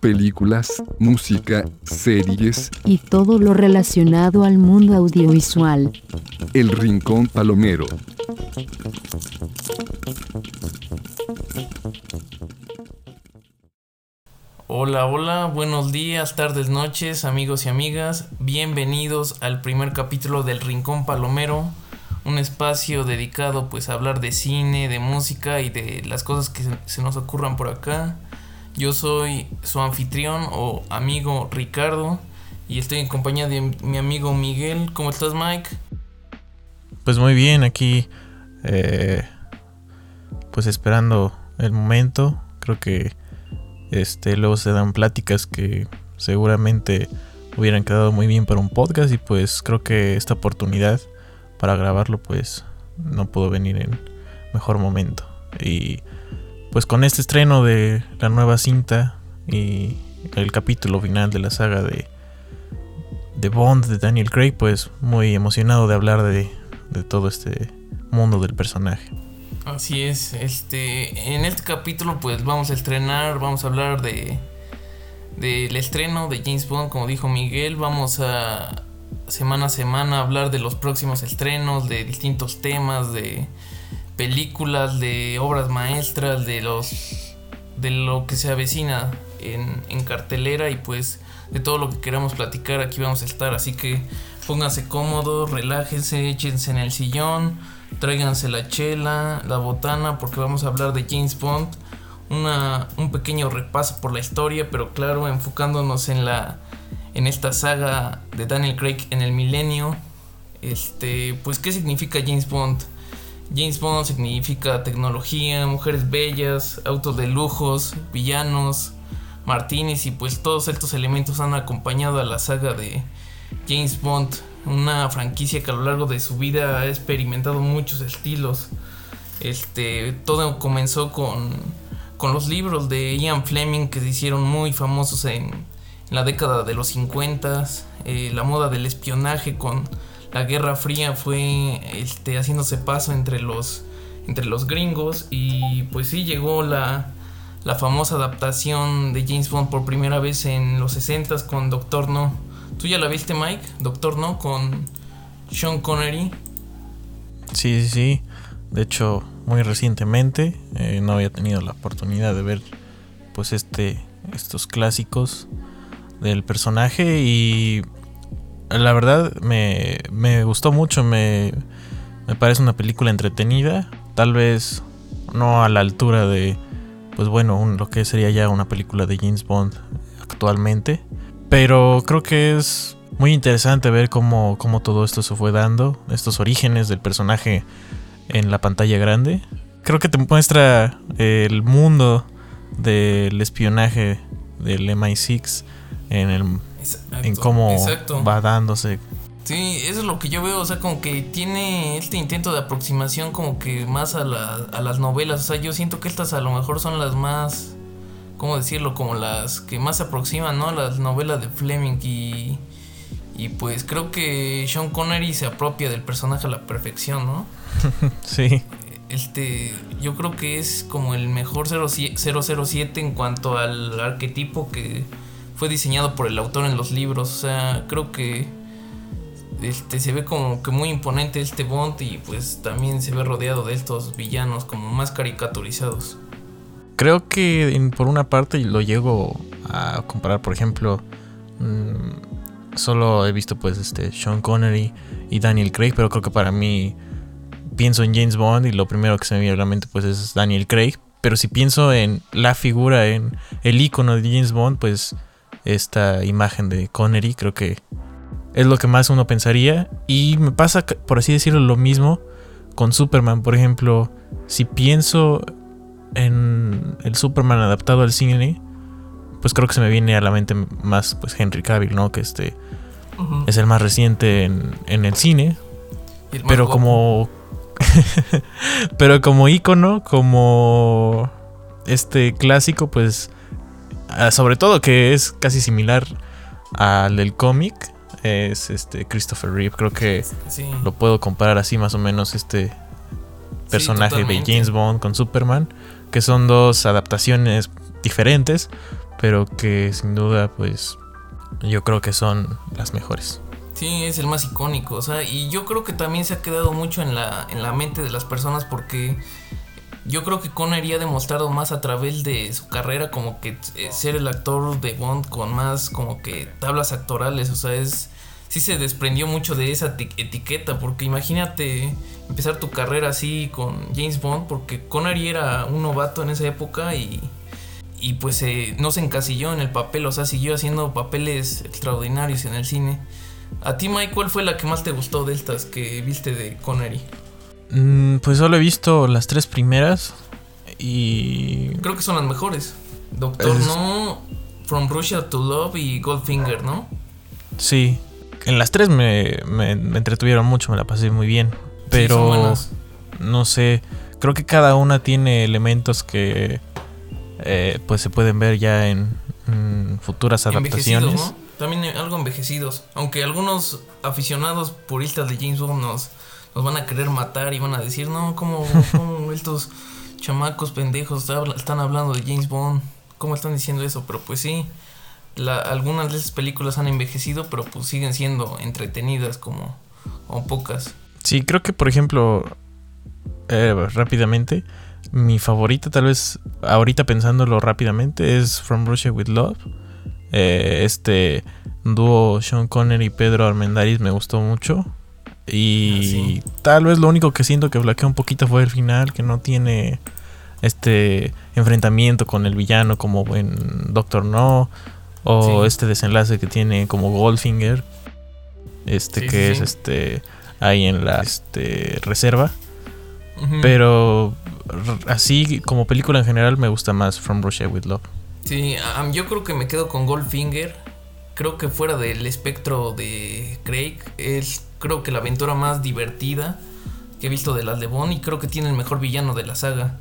películas, música, series y todo lo relacionado al mundo audiovisual. El Rincón Palomero. Hola, hola, buenos días, tardes, noches, amigos y amigas. Bienvenidos al primer capítulo del Rincón Palomero, un espacio dedicado pues a hablar de cine, de música y de las cosas que se nos ocurran por acá. Yo soy su anfitrión o amigo Ricardo y estoy en compañía de mi amigo Miguel. ¿Cómo estás, Mike? Pues muy bien, aquí eh, pues esperando el momento. Creo que este luego se dan pláticas que seguramente hubieran quedado muy bien para un podcast y pues creo que esta oportunidad para grabarlo pues no pudo venir en mejor momento y pues con este estreno de la nueva cinta y el capítulo final de la saga de, de Bond de Daniel Craig, pues muy emocionado de hablar de, de todo este mundo del personaje. Así es, este, en este capítulo pues vamos a estrenar, vamos a hablar de del estreno de James Bond, como dijo Miguel, vamos a semana a semana hablar de los próximos estrenos, de distintos temas, de películas, de obras maestras, de los de lo que se avecina en, en cartelera y pues de todo lo que queramos platicar aquí vamos a estar. Así que pónganse cómodos, relájense, échense en el sillón, tráiganse la chela, la botana, porque vamos a hablar de James Bond. Una, un pequeño repaso por la historia, pero claro, enfocándonos en la en esta saga de Daniel Craig en el milenio. Este, pues qué significa James Bond? James Bond significa tecnología, mujeres bellas, autos de lujos, villanos, Martínez y pues todos estos elementos han acompañado a la saga de James Bond, una franquicia que a lo largo de su vida ha experimentado muchos estilos. Este, todo comenzó con, con los libros de Ian Fleming que se hicieron muy famosos en, la década de los 50, eh, la moda del espionaje con la Guerra Fría fue este, haciéndose paso entre los, entre los gringos y pues sí llegó la, la famosa adaptación de James Bond por primera vez en los 60 con Doctor No. ¿Tú ya la viste Mike? Doctor No con Sean Connery. Sí, sí, sí. De hecho, muy recientemente eh, no había tenido la oportunidad de ver pues este estos clásicos del personaje y la verdad me, me gustó mucho, me, me parece una película entretenida, tal vez no a la altura de, pues bueno, lo que sería ya una película de James Bond actualmente, pero creo que es muy interesante ver cómo, cómo todo esto se fue dando, estos orígenes del personaje en la pantalla grande. Creo que te muestra el mundo del espionaje del MI6 en el en cómo va dándose. Sí, eso es lo que yo veo, o sea, como que tiene este intento de aproximación como que más a, a las novelas, o sea, yo siento que estas a lo mejor son las más, ¿cómo decirlo? Como las que más se aproximan, ¿no? Las novelas de Fleming y... Y pues creo que Sean Connery se apropia del personaje a la perfección, ¿no? sí. Este, yo creo que es como el mejor 007 en cuanto al arquetipo que fue diseñado por el autor en los libros. O sea, creo que este, se ve como que muy imponente este Bond y pues también se ve rodeado de estos villanos como más caricaturizados. Creo que por una parte lo llego a comparar, por ejemplo, mm, solo he visto pues este Sean Connery y Daniel Craig, pero creo que para mí pienso en James Bond y lo primero que se me viene a la mente pues es Daniel Craig, pero si pienso en la figura, en el icono de James Bond, pues esta imagen de Connery, creo que es lo que más uno pensaría. Y me pasa, por así decirlo, lo mismo con Superman. Por ejemplo, si pienso en el Superman adaptado al cine, pues creo que se me viene a la mente más pues Henry Cavill, ¿no? Que este es el más reciente en, el cine. Pero como... pero como ícono, como este clásico, pues sobre todo que es casi similar al del cómic, es este Christopher Reeve. Creo que lo puedo comparar así más o menos este personaje de James Bond con Superman. que son dos adaptaciones diferentes, pero que sin duda pues yo creo que son las mejores. Sí, es el más icónico, o sea, y yo creo que también se ha quedado mucho en la, en la mente de las personas porque yo creo que Connery ha demostrado más a través de su carrera como que eh, ser el actor de Bond con más como que tablas actorales, o sea, es sí se desprendió mucho de esa etiqueta, porque imagínate empezar tu carrera así con James Bond, porque Connery era un novato en esa época y, y pues eh, no se encasilló en el papel, o sea, siguió haciendo papeles extraordinarios en el cine. A ti, Mike, ¿cuál fue la que más te gustó de estas que viste de Connery? Mm, pues solo he visto las tres primeras y... Creo que son las mejores. Doctor No, From Russia to Love y Goldfinger, ¿no? Sí, en las tres me, me, entretuvieron mucho, me la pasé muy bien. Pero no sé, creo que cada una tiene elementos que eh, pues se pueden ver ya en, futuras adaptaciones. ¿no? También algo envejecidos. Aunque algunos aficionados puristas de James Bond nos, nos van a querer matar y van a decir, no, ¿cómo, cómo estos chamacos pendejos están hablando de James Bond? ¿Cómo están diciendo eso? Pero pues sí, algunas de esas películas han envejecido, pero pues siguen siendo entretenidas como, como pocas. Sí, creo que por ejemplo, eh, rápidamente, mi favorita tal vez, ahorita pensándolo rápidamente, es From Russia with Love. Eh, este dúo Sean Connery y Pedro Armendáriz me gustó mucho. Y ah, tal vez lo único que siento que flaquea un poquito fue el final, que no tiene este enfrentamiento con el villano como en Doctor No o este desenlace que tiene como Goldfinger. Este que es este. Ahí en la este, reserva. Pero así como película en general me gusta más From Russia with Love. Sí, yo creo que me quedo con Goldfinger. Creo que fuera del espectro de Craig es creo que la aventura más divertida que he visto de las de Bond y creo que tiene el mejor villano de la saga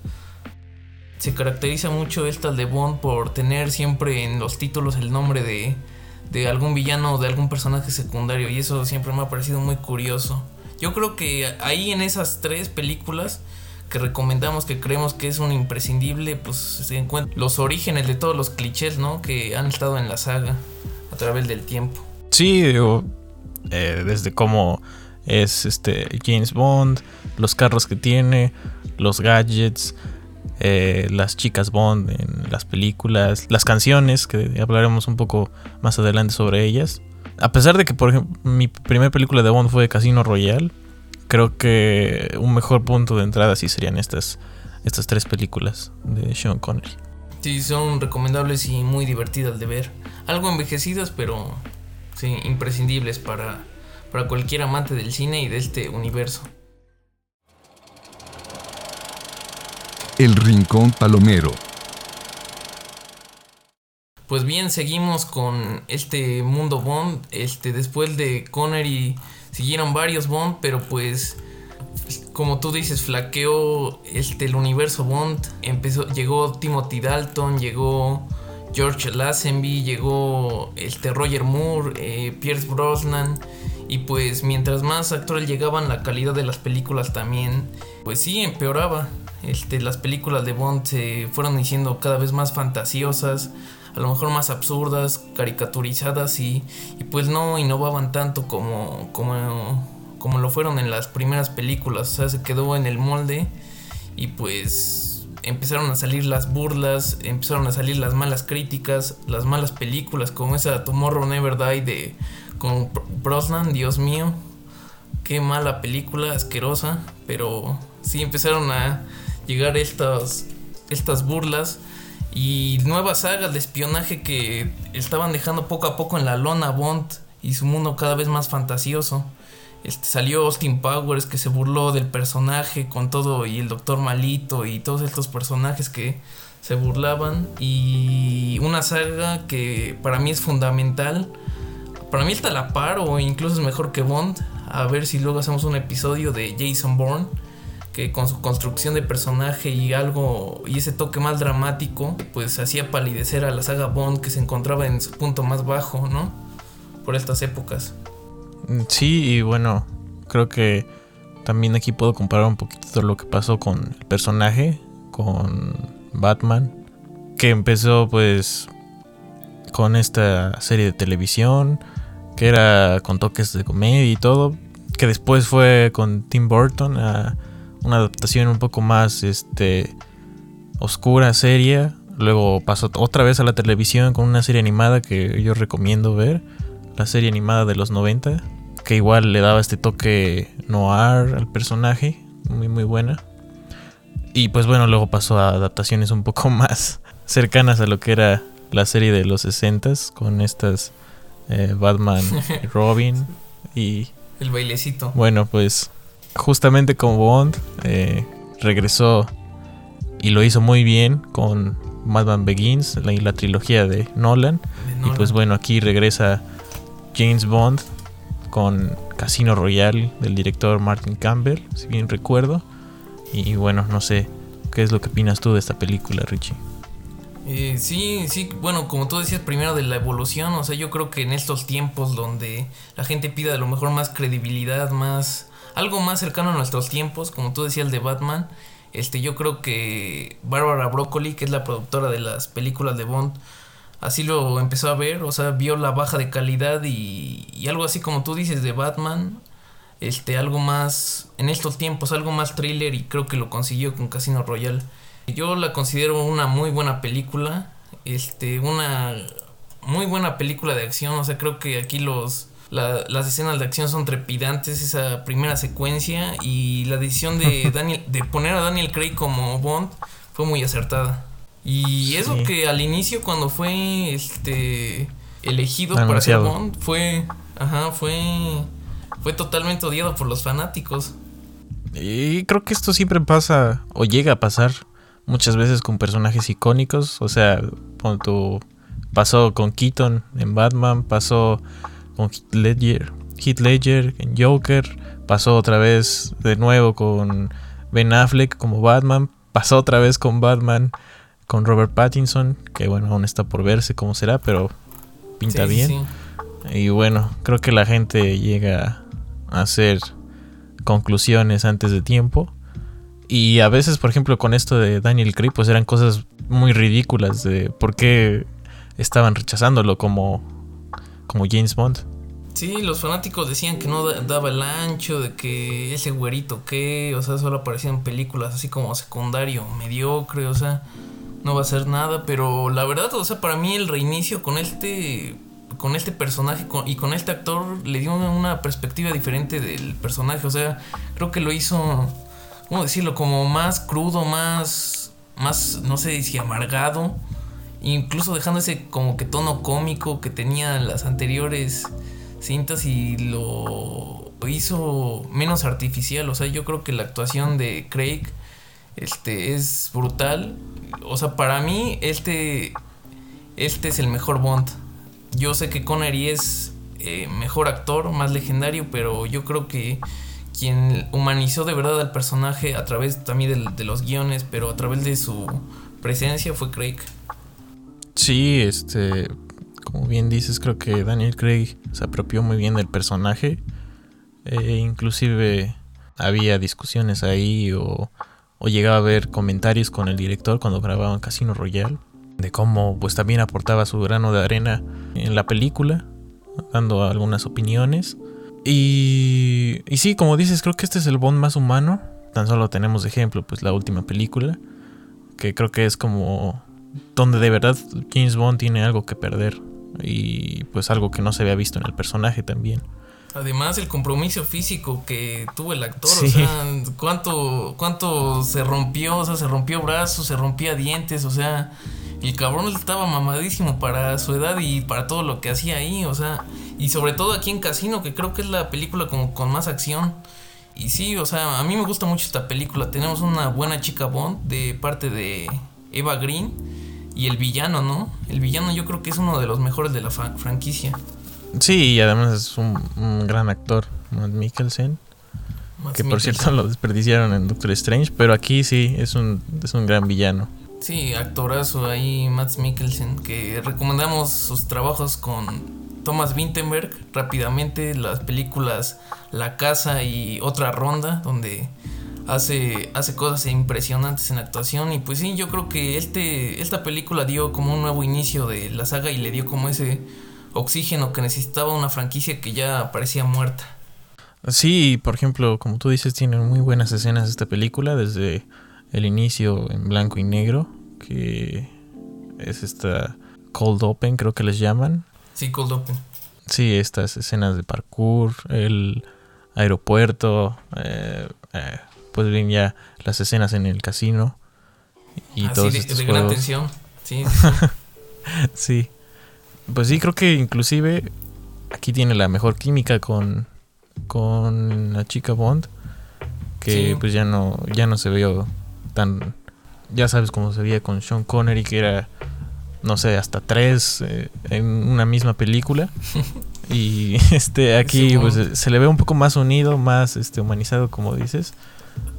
se caracteriza mucho esta de Bond por tener siempre en los títulos el nombre de, de algún villano o de algún personaje secundario y eso siempre me ha parecido muy curioso. Yo creo que ahí en esas tres películas que recomendamos, que creemos que es un imprescindible, pues se encuentran los orígenes de todos los clichés, ¿no? Que han estado en la saga a través del tiempo. Sí, digo, eh, desde cómo es este James Bond, los carros que tiene, los gadgets, eh, las chicas Bond en las películas, las canciones, que hablaremos un poco más adelante sobre ellas. A pesar de que, por ejemplo, mi primera película de Bond fue Casino Royale, creo que un mejor punto de entrada sí serían estas, estas tres películas de Sean Connery. Sí, son recomendables y muy divertidas de ver. Algo envejecidas, pero sí, imprescindibles para, para cualquier amante del cine y de este universo. El Rincón Palomero. Pues bien, seguimos con este mundo Bond. Este, después de Connery siguieron varios Bond, pero pues como tú dices, flaqueó este, el universo Bond. Empezó, llegó Timothy Dalton, llegó George Lazenby, llegó este, Roger Moore, eh, Pierce Brosnan. Y pues mientras más actores llegaban, la calidad de las películas también, pues sí, empeoraba. Este, las películas de Bond se fueron diciendo cada vez más fantasiosas, a lo mejor más absurdas, caricaturizadas y, pues no innovaban tanto como, como, como lo fueron en las primeras películas. O sea, se quedó en el molde y pues empezaron a salir las burlas, empezaron a salir las malas críticas, las malas películas como esa Tomorrow Never Die de con Brosnan, Dios mío, qué mala película, asquerosa, pero sí empezaron a llegar estas, estas burlas y nuevas sagas de espionaje que estaban dejando poco a poco en la lona Bond y su mundo cada vez más fantasioso. Este, salió Austin Powers que se burló del personaje con todo y el Doctor Malito y todos estos personajes que se burlaban y una saga que para mí es fundamental. Para mí está a la par o incluso es mejor que Bond. A ver si luego hacemos un episodio de Jason Bourne que con su construcción de personaje y algo y ese toque más dramático, pues hacía palidecer a la saga Bond que se encontraba en su punto más bajo, ¿no? Por estas épocas. Mm, sí, y bueno, creo que también aquí puedo comparar un poquito lo que pasó con el personaje, con Batman, que empezó pues con esta serie de televisión, que era con toques de comedia y todo, que después fue con Tim Burton a una adaptación un poco más este oscura, seria, luego pasó otra vez a la televisión con una serie animada que yo recomiendo ver, la serie animada de los 90, que igual le daba este toque noir al personaje, muy muy buena. Y pues bueno, luego pasó a adaptaciones un poco más cercanas a lo que era la serie de los 60 con estas eh, Batman, Robin y... El bailecito. Bueno, pues justamente como Bond eh, regresó y lo hizo muy bien con Batman Begins, la, la trilogía de Nolan. de Y pues bueno, aquí regresa James Bond con Casino Royale del director Martin Campbell, si bien recuerdo. Y bueno, no sé, ¿qué es lo que opinas tú de esta película, Richie? Eh, sí, sí, bueno, como tú decías primero de la evolución, o sea, yo creo que en estos tiempos donde la gente pide a lo mejor más credibilidad, más algo más cercano a nuestros tiempos, como tú decías el de Batman, este yo creo que Barbara Broccoli, que es la productora de las películas de Bond, así lo empezó a ver, o sea, vio la baja de calidad y, y algo así como tú dices de Batman, este algo más en estos tiempos, algo más thriller y creo que lo consiguió con Casino Royale. Yo la considero una muy buena película, este, una muy buena película de acción, o sea, creo que aquí los la- las escenas de acción son trepidantes, esa primera secuencia y la decisión de Daniel de poner a Daniel Craig como Bond fue muy acertada. Y eso Sí. que al inicio cuando fue este elegido Anunciado. para ser Bond fue ajá, fue fue totalmente odiado por los fanáticos. Y creo que esto siempre pasa, o llega a pasar muchas veces con personajes icónicos. O sea, tu- pasó con Keaton en Batman, pasó con Heath Ledger, Heath Ledger en Joker, pasó otra vez de nuevo con Ben Affleck como Batman, pasó otra vez con Batman con Robert Pattinson, que bueno, aún está por verse cómo será, pero pinta Sí, bien. sí. Y bueno, creo que la gente llega a hacer conclusiones antes de tiempo. Y a veces, por ejemplo, con esto de Daniel Craig, pues eran cosas muy ridículas de por qué estaban rechazándolo como, como James Bond. Sí, los fanáticos decían que no da- daba el ancho, de que ese güerito que, o sea, solo aparecía en películas así como secundario, mediocre, o sea, no va a ser nada, pero la verdad, o sea, para mí el reinicio con este con este personaje y con este actor le dio una perspectiva diferente del personaje, o sea, creo que lo hizo ¿cómo decirlo? como más crudo, más más no sé si amargado, incluso dejando ese como que tono cómico que tenía las anteriores cintas y lo hizo menos artificial. O sea, yo creo que la actuación de Craig este, es brutal. O sea, para mí, este, este es el mejor Bond. Yo sé que Connery es eh, mejor actor, más legendario, pero yo creo que quien humanizó de verdad al personaje a través también de los guiones, pero a través de su presencia fue Craig. Sí, este, como bien dices, creo que Daniel Craig se apropió muy bien del personaje. Eh, inclusive había discusiones ahí o, o llegaba a haber comentarios con el director cuando grababan Casino Royale de cómo pues también aportaba su grano de arena en la película, dando algunas opiniones. Y, y sí, como dices, creo que este es el Bond más humano. Tan solo tenemos ejemplo pues la última película, que creo que es como donde de verdad James Bond tiene algo que perder y pues algo que no se había visto en el personaje también. Además, el compromiso físico que tuvo el actor, Sí. o sea, cuánto, cuánto se rompió, o sea, se rompió brazos, se rompía dientes, o sea, el cabrón estaba mamadísimo para su edad y para todo lo que hacía ahí, o sea, y sobre todo aquí en Casino, que creo que es la película como con más acción. Y sí, o sea, a mí me gusta mucho esta película. Tenemos una buena chica Bond de parte de Eva Green y el villano, ¿no? El villano yo creo que es uno de los mejores de la franquicia. Sí, y además es un, un gran actor, Matt Mikkelsen, que por cierto lo desperdiciaron en Doctor Strange, pero aquí sí es un, es un gran villano. Sí, actorazo ahí, Mads Mikkelsen, que recomendamos sus trabajos con Thomas Vinterberg rápidamente, las películas La Casa y Otra Ronda, donde hace, hace cosas impresionantes en actuación y pues sí, yo creo que este, esta película dio como un nuevo inicio de la saga y le dio como ese oxígeno que necesitaba una franquicia que ya parecía muerta. Sí, por ejemplo, como tú dices, tiene muy buenas escenas esta película, desde el inicio en blanco y negro, que es esta Cold Open, creo que les llaman. Sí, Cold Open. Sí, estas escenas de parkour, el aeropuerto, eh, eh, pues bien ya las escenas en el casino y Ah, todos sí, de, estos de gran tensión. Sí, sí, sí. Sí. Pues sí, creo que inclusive aquí tiene la mejor química con, con la chica Bond. Que Sí. pues ya no, ya no se vio tan... Ya sabes cómo se veía con Sean Connery, que era, no sé, hasta tres eh, en una misma película. y este aquí Sí, pues se le ve un poco más unido, más este humanizado, como dices.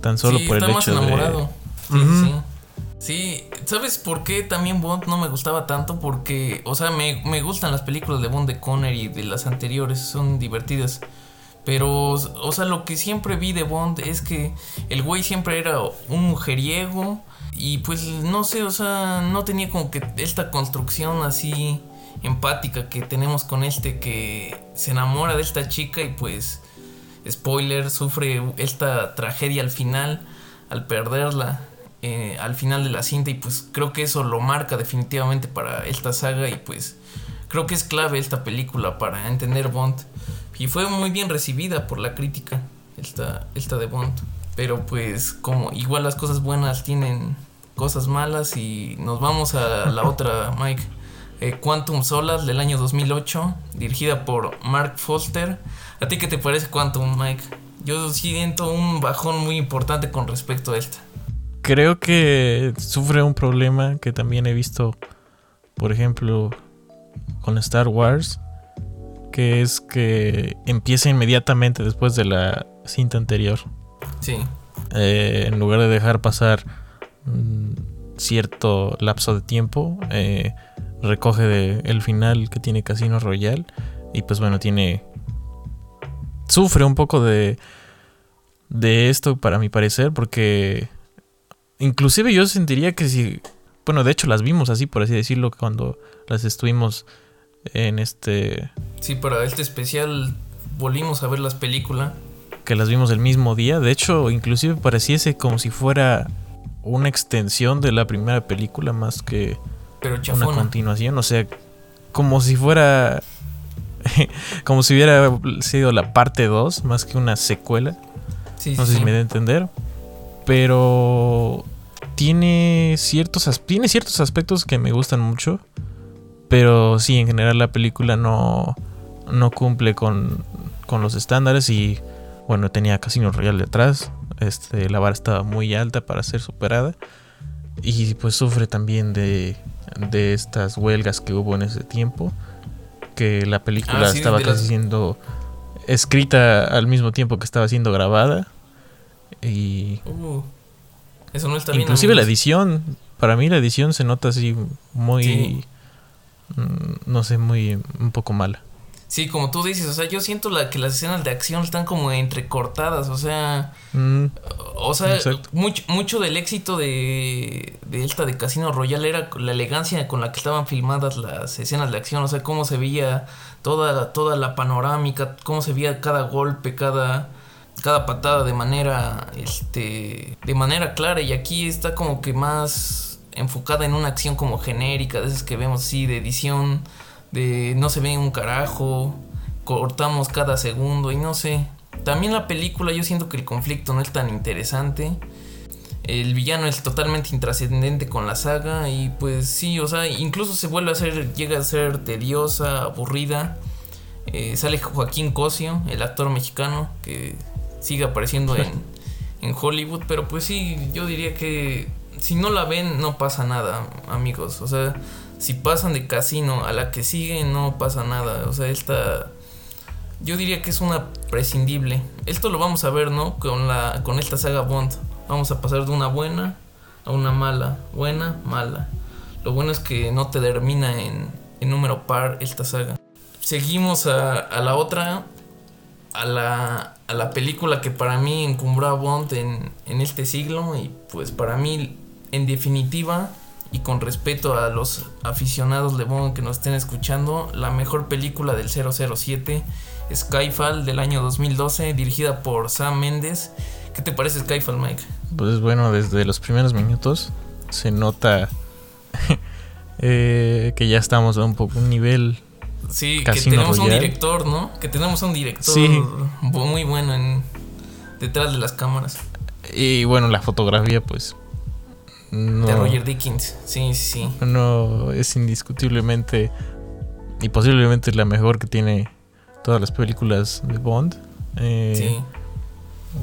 Tan solo Sí, por el hecho de... Sí, Ujú. Sí. ¿sabes por qué también Bond no me gustaba tanto? Porque, o sea, me, me gustan las películas de Bond de Connery y de las anteriores, son divertidas. Pero, o sea, lo que siempre vi de Bond es que el güey siempre era un mujeriego y pues no sé, o sea, no tenía como que esta construcción así empática que tenemos con este que se enamora de esta chica y pues spoiler, sufre esta tragedia al final, al perderla eh, al final de la cinta y pues creo que eso lo marca definitivamente para esta saga y pues creo que es clave esta película para entender Bond y fue muy bien recibida por la crítica esta, esta de Bond pero pues como igual las cosas buenas tienen cosas malas y nos vamos a la otra Mike eh, Quantum Solace del año 2008 dirigida por Mark Foster ¿A ti qué te parece Quantum, Mike? Yo siento un bajón muy importante con respecto a esta. Creo que sufre un problema que también he visto, por ejemplo, con Star Wars, que es que empieza inmediatamente después de la cinta anterior. Sí, Eh, en lugar de dejar pasar mm, cierto lapso de tiempo, eh, recoge de el final que tiene Casino Royale y pues bueno, tiene sufre un poco de de esto para mi parecer porque inclusive yo sentiría que si bueno, de hecho las vimos así por así decirlo cuando las estuvimos en este sí, para este especial volvimos a ver las películas. que las vimos el mismo día. De hecho, inclusive pareciese como si fuera una extensión de la primera película más que Pero una continuación. O sea, como si fuera... como si hubiera sido la parte 2 más que una secuela. Sí, No sí, sé sí. si me da a entender. Pero tiene ciertos, tiene ciertos aspectos que me gustan mucho. Pero sí, en general la película no, no cumple con, con los estándares. Y bueno, tenía Casino Royale detrás. Este, la vara estaba muy alta para ser superada. Y pues sufre también de, de estas huelgas que hubo en ese tiempo. Que la película Ah, sí, estaba casi las- siendo escrita al mismo tiempo que estaba siendo grabada. Y Uh, eso no está bien. inclusive la amigos. edición, para mí la edición se nota así muy, Sí. mm, no sé, muy, un poco mala. Sí, como tú dices, o sea, yo siento la, que las escenas de acción están como entrecortadas, o sea, Mm, o sea, mucho, mucho del éxito de, de esta de Casino Royale era la elegancia con la que estaban filmadas las escenas de acción, o sea, cómo se veía toda, la- toda la panorámica, cómo se veía cada golpe, cada, cada patada de manera, este, de manera clara, y aquí está como que más enfocada en una acción como genérica, de esas que vemos así, de edición, de no se ve un carajo, cortamos cada segundo y no sé. También la película yo siento que el conflicto no es tan interesante. El villano es totalmente intrascendente con la saga y pues sí, o sea, incluso se vuelve a ser, llega a ser tediosa, aburrida. Eh, sale Joaquín Cosio, el actor mexicano, que sigue apareciendo en, en Hollywood, pero pues sí, yo diría que si no la ven no pasa nada, amigos. O sea, si pasan de casino a la que sigue no pasa nada. O sea, esta yo diría que es una prescindible. Esto lo vamos a ver, ¿no? Con la con esta saga Bond. Vamos a pasar de una buena a una mala, buena, mala. Lo bueno es que no te termina en, en número par esta saga. Seguimos a, a la otra, a la a la película que para mí encumbró a Bond en, en este siglo y pues para mí en definitiva y con respeto a los aficionados de Bond que nos estén escuchando, la mejor película del 007, Skyfall del año 2012, dirigida por Sam Mendes. ¿Qué te parece Skyfall, Mike? Pues bueno, desde los primeros minutos se nota eh, que ya estamos a un poco un nivel. Sí, que tenemos un director, ¿no? Que tenemos un director Sí. muy bueno en, detrás de las cámaras. Y bueno, la fotografía, pues. No, De Roger Dickens. Sí, sí, sí. no es indiscutiblemente y posiblemente la mejor que tiene todas las películas de Bond. Eh, sí.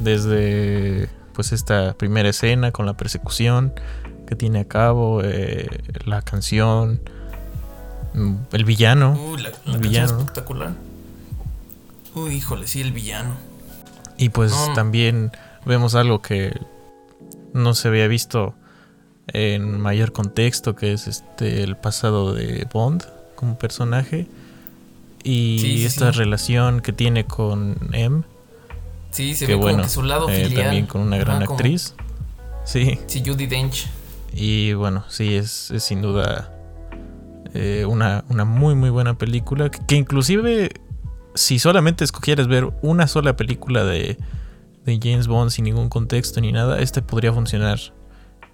Desde pues esta primera escena con la persecución que tiene a cabo, eh, la canción, el villano. Uy, la, la El villano, ¿no? espectacular. Uy, híjole, sí, el villano. Y pues No, también vemos algo que no se había visto en mayor contexto, que es este el pasado de Bond como personaje. Y Sí, esta sí. relación que tiene con M, Sí, se que ve bueno, como que su lado eh, filial. también con una gran como- actriz. Sí, Sí, Judy Dench. y bueno, sí, es, es sin duda eh, una, una muy muy buena película, que, que inclusive si solamente escogieras ver una sola película de, de James Bond sin ningún contexto ni nada, este podría funcionar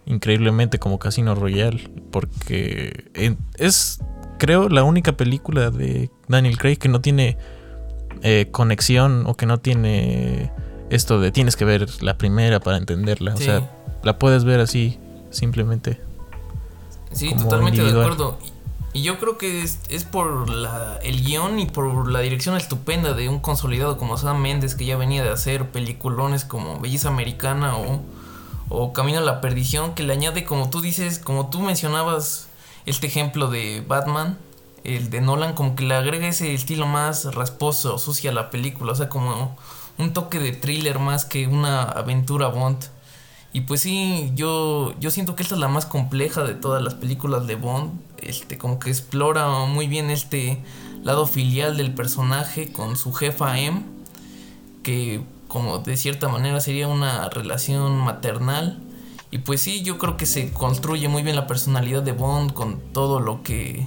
increíblemente como Casino Royale, porque es, creo, la única película de Daniel Craig que no tiene eh, conexión o que no tiene esto de tienes que ver la primera para entenderla, Sí, o sea, la puedes ver así, simplemente. sí totalmente individual. de acuerdo. Y yo creo que es, es por la, el guion y por la dirección estupenda de un consolidado como Sam Mendes, que ya venía de hacer peliculones como Belleza Americana o, o Camino a la Perdición, que le añade, como tú dices, como tú mencionabas, este ejemplo de Batman, el de Nolan, como que le agrega ese estilo más rasposo, sucia a la película, o sea, como un toque de thriller más que una aventura Bond. Y pues sí, yo, yo siento que esta es la más compleja de todas las películas de Bond. Este, como que explora muy bien este lado filial del personaje con su jefa M. Que como de cierta manera sería una relación maternal. Y pues sí, yo creo que se construye muy bien la personalidad de Bond con todo lo que.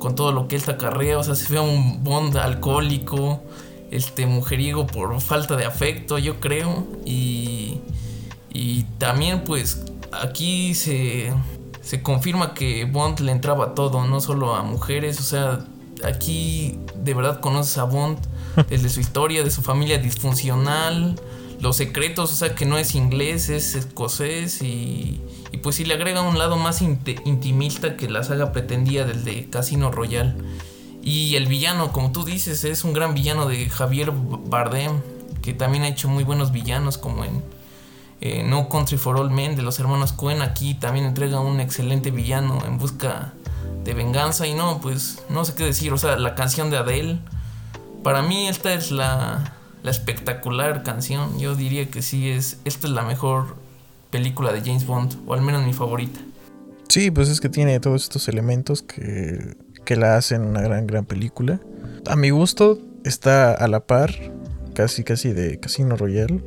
con todo lo que él acarrea. O sea, se ve un Bond alcohólico. Este mujeriego por falta de afecto, yo creo. Y. Y también pues aquí se, se confirma que Bond le entraba a todo, no solo a mujeres, o sea, aquí de verdad conoces a Bond desde su historia, de su familia disfuncional, los secretos, o sea, que no es inglés, es escocés y, y pues sí le agrega un lado más intimista que la saga pretendía del de Casino Royale. Y el villano, como tú dices, es un gran villano de Javier Bardem, que también ha hecho muy buenos villanos como en eh, No Country for All Men de los hermanos Cohen aquí también entrega un excelente villano en busca de venganza y no, pues no sé qué decir, o sea, la canción de Adele, para mí esta es la, la espectacular canción, yo diría que sí, es, esta es la mejor película de James Bond, o al menos mi favorita. Sí, pues es que tiene todos estos elementos que, que la hacen una gran, gran película. A mi gusto está a la par, casi, casi de Casino Royale.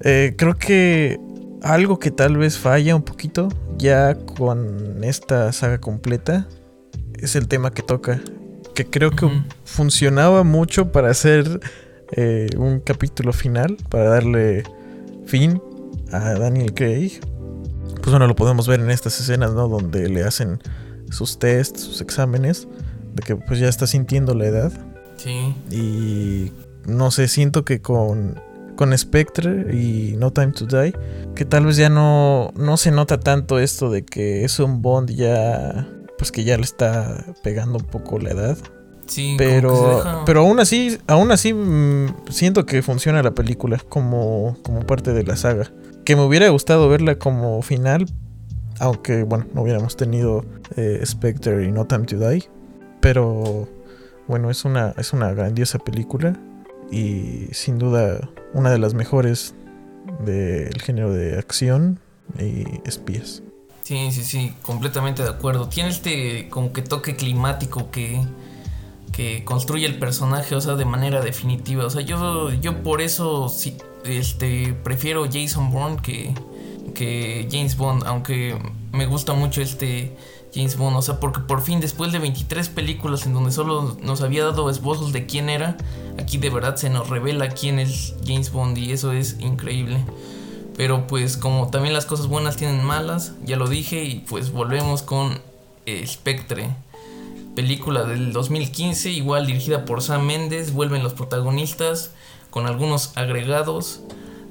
Eh, creo que algo que tal vez falla un poquito ya con esta saga completa es el tema que toca. Que creo que funcionaba mucho para hacer eh, un capítulo final, para darle fin a Daniel Craig. Pues bueno, lo podemos ver en estas escenas, ¿no? Donde le hacen sus tests, sus exámenes, de que pues ya está sintiendo la edad. Sí, Y no sé, siento que con, con Spectre y No Time to Die, que tal vez ya no, no se nota tanto esto de que es un Bond ya, pues que ya le está pegando un poco la edad. sí, Pero, deja- pero aún así, aún así mm, siento que funciona la película como, como parte de la saga. Que me hubiera gustado verla como final, aunque bueno, no hubiéramos tenido eh, Spectre y No Time to Die. Pero bueno, es una, es una grandiosa película y sin duda una de las mejores del género de acción y espías. Sí, sí, sí, completamente de acuerdo. Tiene este como que toque climático que que construye el personaje, o sea, de manera definitiva. O sea, yo, yo por eso este, prefiero Jason Bourne que, que James Bond, aunque me gusta mucho este James Bond, o sea, porque por fin después de 23 películas en donde solo nos había dado esbozos de quién era, aquí de verdad se nos revela quién es James Bond y eso es increíble. Pero pues como también las cosas buenas tienen malas, ya lo dije y pues volvemos con Spectre película del 2015, igual dirigida por Sam Mendes, vuelven los protagonistas con algunos agregados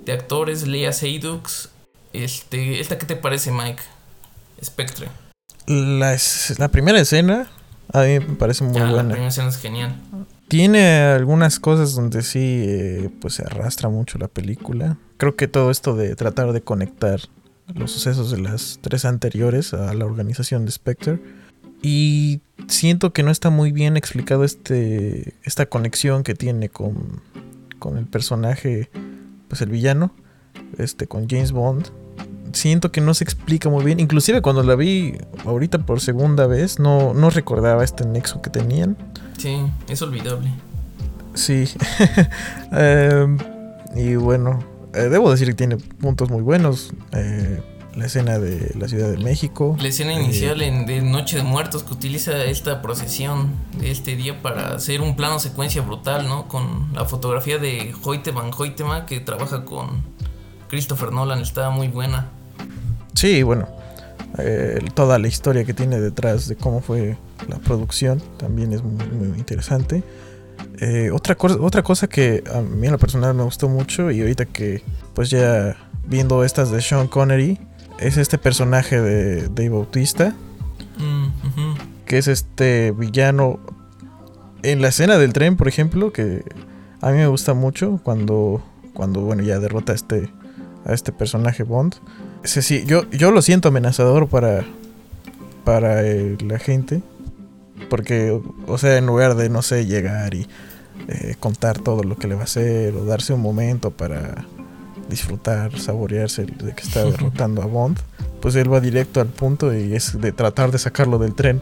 de actores, Lea Seydoux. Este, ¿Esta qué te parece, Mike? Spectre. La, la primera escena a mí me parece muy ah, buena. La primera escena es genial. Tiene algunas cosas donde sí eh, pues se arrastra mucho la película. Creo que todo esto de tratar de conectar los sucesos de las tres anteriores a la organización de Spectre y siento que no está muy bien explicado este, esta conexión que tiene con, con el personaje, pues el villano, este, con James Bond. Siento que no se explica muy bien. Inclusive cuando la vi ahorita por segunda vez, no, no recordaba este nexo que tenían. Sí, es olvidable. Sí. Em, y bueno, eh, debo decir que tiene puntos muy buenos. Eh, la escena de la Ciudad de México. La escena inicial Eh, en, de Noche de Muertos que utiliza esta procesión de este día para hacer un plano secuencia brutal, ¿no? Con la fotografía de Hoyte Van Hoytema que trabaja con Christopher Nolan, está muy buena. Sí, bueno, eh, toda la historia que tiene detrás de cómo fue la producción también es muy, muy interesante. Eh, otra, cosa, otra cosa que a mí en lo personal me gustó mucho y ahorita que pues ya viendo estas de Sean Connery es este personaje de Dave Bautista. Mm, que es este villano en la escena del tren por ejemplo que a mí me gusta mucho cuando cuando bueno ya derrota a este a este personaje Bond Ese sí, yo yo lo siento amenazador para para eh, la gente porque o sea en lugar de no sé llegar y eh, contar todo lo que le va a hacer o darse un momento para disfrutar saborearse de que está derrotando a Bond pues él va directo al punto y es de tratar de sacarlo del tren.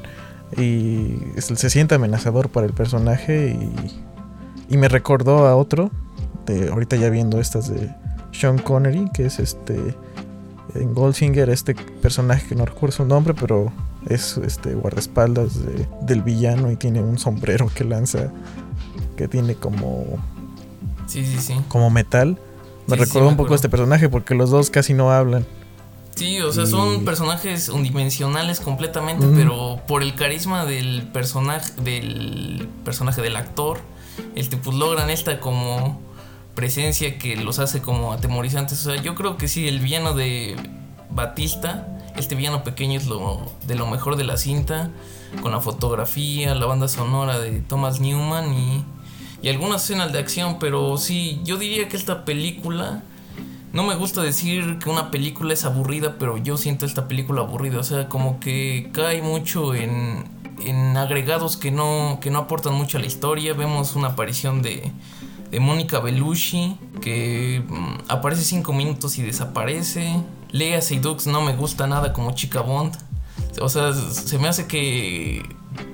Y es- se siente amenazador para el personaje y, y me recordó a otro de ahorita ya viendo estas de Sean Connery que es este en Goldfinger este personaje que no recuerdo su nombre pero es este guardaespaldas de- del villano y tiene un sombrero que lanza que tiene como Sí, sí, sí. como metal me Sí, un poco a este personaje porque los dos casi no hablan Sí, o sea, son personajes unidimensionales completamente, Mm. pero por el carisma del personaje, del personaje del actor, este, pues logran esta como presencia que los hace como atemorizantes. O sea, yo creo que sí, el villano de Batista, este villano pequeño es lo de lo mejor de la cinta, con la fotografía, la banda sonora de Thomas Newman y, y algunas escenas de acción, pero sí, yo diría que esta película no me gusta decir que una película es aburrida, pero yo siento esta película aburrida. O sea, como que cae mucho en, en agregados que no, que no aportan mucho a la historia. Vemos una aparición de, de Mónica Belushi, que mm, aparece cinco minutos y desaparece. Lea Seydoux no me gusta nada como chica Bond. O sea, se me hace que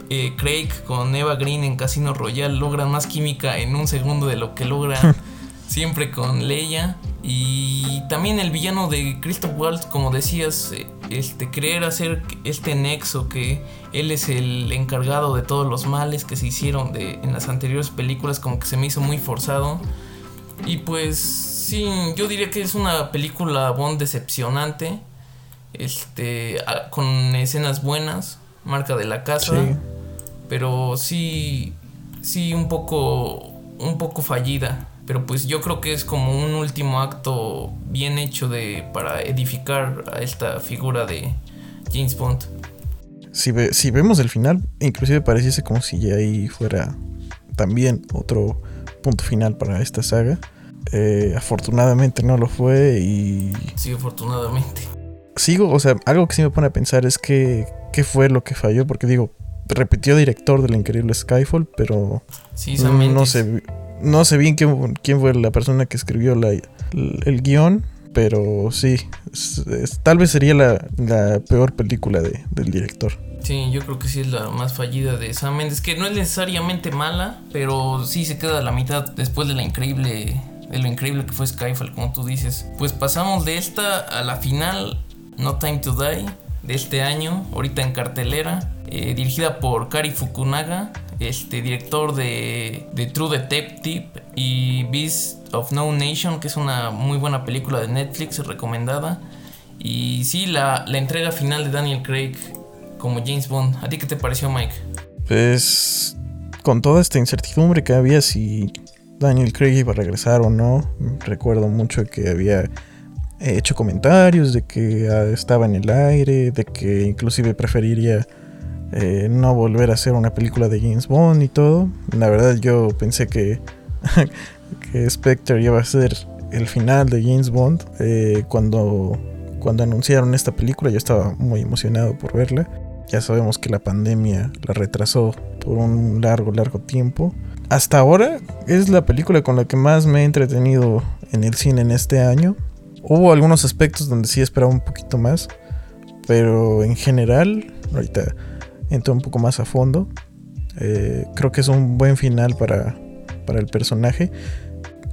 eh, Craig con Eva Green en Casino Royale logran más química en un segundo de lo que logra siempre con Leia. Y también el villano de Christoph Waltz, como decías, eh, este, querer hacer este nexo que él es el encargado de todos los males que se hicieron de, en las anteriores películas, como que se me hizo muy forzado. Y pues sí, yo diría que es una película Bond decepcionante, este, con escenas buenas, marca de la casa Sí. pero sí sí un poco un poco fallida pero pues yo creo que es como un último acto bien hecho de para edificar a esta figura de James Bond si, ve- si vemos el final, inclusive pareciese como si ya ahí fuera también otro punto final para esta saga. Eh, afortunadamente no lo fue y sí afortunadamente sigo, o sea, algo que sí me pone a pensar es que qué fue lo que falló, porque digo, repitió director del increíble Skyfall, pero sí no, no Mendes. No sé bien quién, quién fue la persona que escribió el, guion, pero sí, tal vez sería la, la peor película de- del director. Sí, yo creo que sí es la más fallida de Sam Mendes, que no es necesariamente mala, pero sí se queda a la mitad después de la increíble, de lo increíble que fue Skyfall, como tú dices. Pues pasamos de esta a la final, No Time to Die, de este año, ahorita en cartelera, eh, dirigida por Kari Fukunaga, este director de, de True Detective y Beast of No Nation, que es una muy buena película de Netflix recomendada. Y sí, la, la entrega final de Daniel Craig como James Bond. ¿A ti qué te pareció, Mike? Pues con toda esta incertidumbre que había si Daniel Craig iba a regresar o no, recuerdo mucho que había hecho comentarios de que ah, estaba en el aire, de que inclusive preferiría eh, no volver a hacer una película de James Bond y todo. La verdad yo pensé que, que Spectre iba a ser el final de James Bond. Eh, cuando, cuando anunciaron esta película yo estaba muy emocionado por verla. Ya sabemos que la pandemia la retrasó por un largo, largo tiempo. Hasta ahora es la película con la que más me he entretenido en el cine en este año. Hubo algunos aspectos donde sí esperaba un poquito más, pero en general, ahorita entro un poco más a fondo. eh, creo que es un buen final para, para el personaje.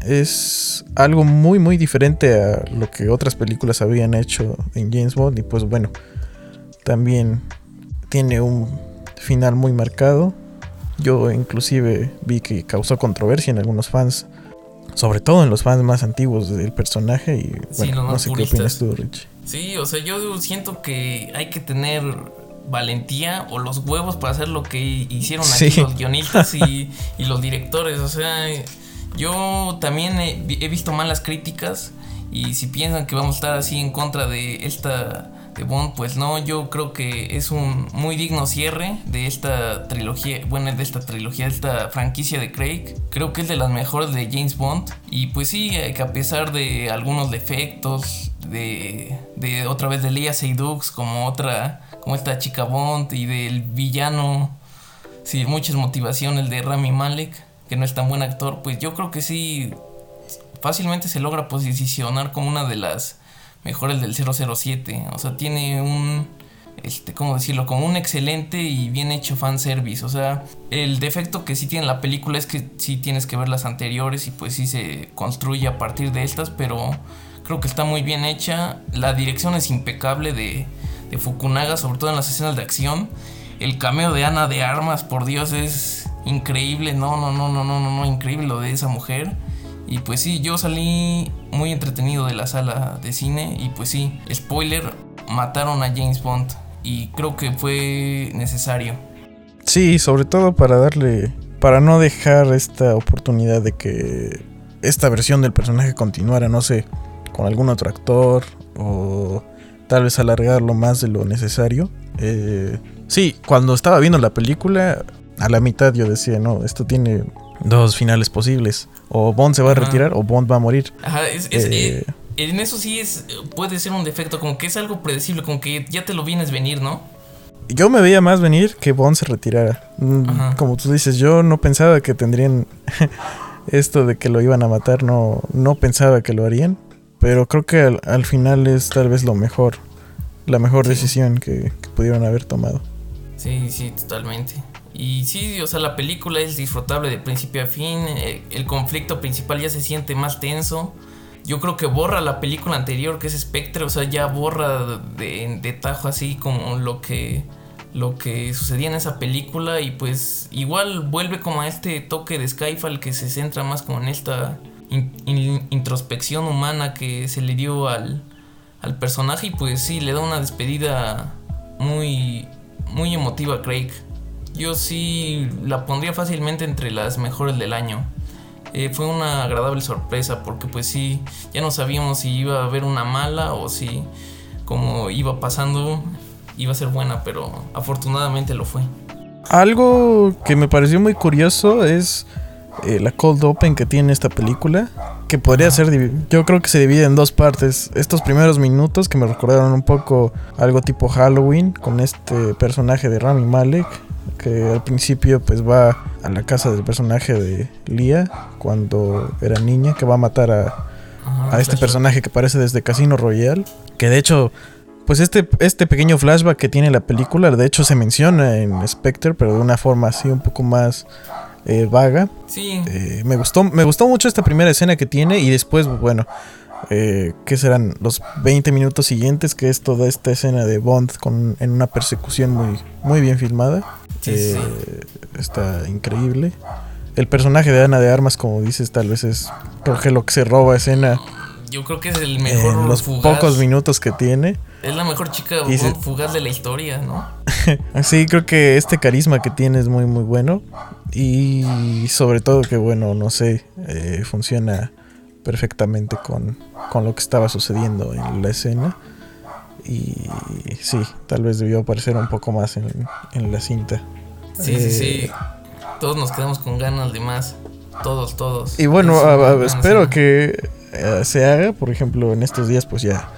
Es algo muy, muy diferente a lo que otras películas habían hecho en James Bond. Y pues bueno, también tiene un final muy marcado. Yo inclusive vi que causó controversia en algunos fans, sobre todo en los fans más antiguos del personaje. Y Sí, bueno, los no sé qué opinas tú, Rich. Sí, o sea, yo siento que hay que tener valentía o los huevos para hacer lo que hicieron aquí Sí. los guionistas y, y los directores. O sea, yo también he visto malas críticas y si piensan que vamos a estar así en contra de esta de Bond, pues no, yo creo que es un muy digno cierre de esta trilogía, bueno, de esta trilogía, de esta franquicia de Craig. Creo que es de las mejores de James Bond y pues sí, eh, que a pesar de algunos defectos, de, de otra vez de Leia Seydoux como otra, como esta chica Bond y del villano, sí, muchas motivaciones de Rami Malek, que no es tan buen actor, pues yo creo que sí, fácilmente se logra posicionar como una de las mejores del 007. O sea, tiene un, este, ¿cómo decirlo? Como un excelente y bien hecho fanservice. O sea, el defecto que sí tiene la película es que sí tienes que ver las anteriores y pues sí se construye a partir de estas, pero creo que está muy bien hecha. La dirección es impecable de, de Fukunaga, sobre todo en las escenas de acción. El cameo de Ana de Armas, por Dios, es increíble. No, no, no, no, no, no, no, increíble lo de esa mujer. Y pues sí, yo salí muy entretenido de la sala de cine. Y pues sí, spoiler, mataron a James Bond. Y creo que fue necesario. Sí, sobre todo para darle, para no dejar esta oportunidad de que esta versión del personaje continuara, no sé, con algún otro actor o tal vez alargarlo más de lo necesario. Eh, sí, cuando estaba viendo la película, a la mitad yo decía, no, esto tiene dos finales posibles. O Bond se va a retirar o Bond va a morir. Ajá, es, es- Eh, eh, en eso sí es puede ser un defecto, como que es algo predecible, como que ya te lo vienes venir, ¿no? Yo me veía más venir que Bond se retirara. Mm, Ajá. Como tú dices, yo no pensaba que tendrían esto de que lo iban a matar, no, no pensaba que lo harían. Pero creo que al, al final es tal vez lo mejor, la mejor Sí. decisión que, que pudieron haber tomado. Sí, sí, totalmente. Y sí, o sea, la película es disfrutable de principio a fin. eh, El conflicto principal ya se siente más tenso. Yo creo que borra la película anterior, que es Spectre, o sea, ya borra de, tajo así como lo que lo que sucedía en esa película y pues igual vuelve como a este toque de Skyfall que se centra más como en esta in- in- introspección humana que se le dio al, al personaje y pues sí, le da una despedida muy, muy emotiva a Craig. Yo sí la pondría fácilmente entre las mejores del año. Eh, fue una agradable sorpresa porque pues sí, ya no sabíamos si iba a haber una mala o si como iba pasando iba a ser buena, pero afortunadamente lo fue. Algo que me pareció muy curioso es eh, la cold open que tiene esta película. Que podría ser, yo creo que se divide en dos partes. Estos primeros minutos que me recordaron un poco algo tipo Halloween con este personaje de Rami Malek. Que al principio pues va a la casa del personaje de Lia cuando era niña, que va a matar a, a este personaje que aparece desde Casino Royale. Que de hecho, pues este, este pequeño flashback que tiene la película, de hecho se menciona en Spectre, pero de una forma así un poco más eh, vaga. Sí, Eh, me, gustó, me gustó mucho esta primera escena que tiene y después, bueno, eh, ¿qué serán los 20 minutos siguientes? Que es toda esta escena de Bond con, en una persecución muy, muy bien filmada. Sí, sí. Eh, Está increíble. El personaje de Ana de Armas, como dices, tal vez es creo que lo que se roba escena yo creo que es el mejor en los fugaz. pocos minutos que tiene. Es la mejor chica Y se- fugaz de la historia, ¿no? Sí, creo que este carisma que tiene es muy muy bueno y sobre todo que bueno, no sé, eh, funciona perfectamente con, con lo que estaba sucediendo en la escena y sí, tal vez debió aparecer un poco más en, en la cinta. Sí, sí, Eh, sí. Todos nos quedamos con ganas de más. Todos, todos. Y bueno, a- a- espero que eh, se haga, por ejemplo, en estos días pues ya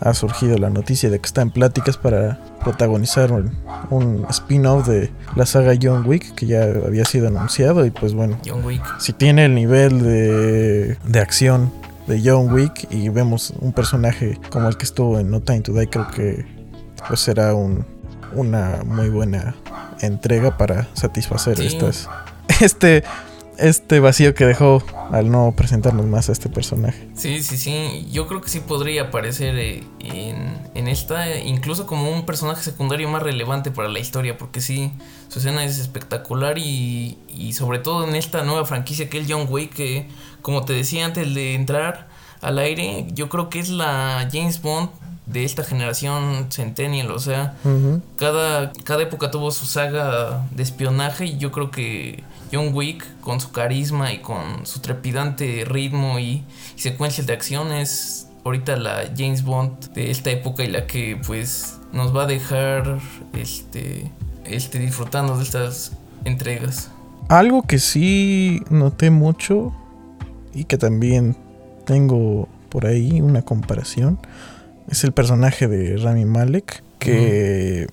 ha surgido la noticia de que está en pláticas para protagonizar un, un spin-off de la saga John Wick que ya había sido anunciado y pues bueno, John Wick. si tiene el nivel de, de acción de John Wick y vemos un personaje como el que estuvo en No Time to Die, creo que pues será un, una muy buena entrega para satisfacer Sí. estas este este vacío que dejó al no presentarnos más a este personaje. Sí, sí, sí. Yo creo que sí podría aparecer eh, en, en esta, incluso como un personaje secundario más relevante para la historia, porque sí, su escena es espectacular y, y sobre todo en esta nueva franquicia que es John Wick, que como te decía antes de entrar al aire, yo creo que es la James Bond de esta generación Centennial, o sea, cada, cada época tuvo su saga de espionaje y yo creo que John Wick con su carisma y con su trepidante ritmo y, y secuencias de acción es ahorita la James Bond de esta época y la que pues nos va a dejar este, este disfrutando de estas entregas. Algo que sí noté mucho y que también tengo por ahí una comparación es el personaje de Rami Malek que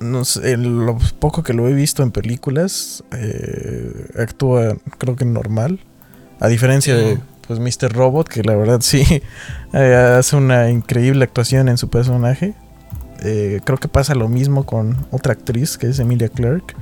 no sé, en lo poco que lo he visto en películas eh, actúa creo que normal a diferencia de pues Mr. Robot que la verdad sí eh, hace una increíble actuación en su personaje Eh, creo que pasa lo mismo con otra actriz que es Emilia Clarke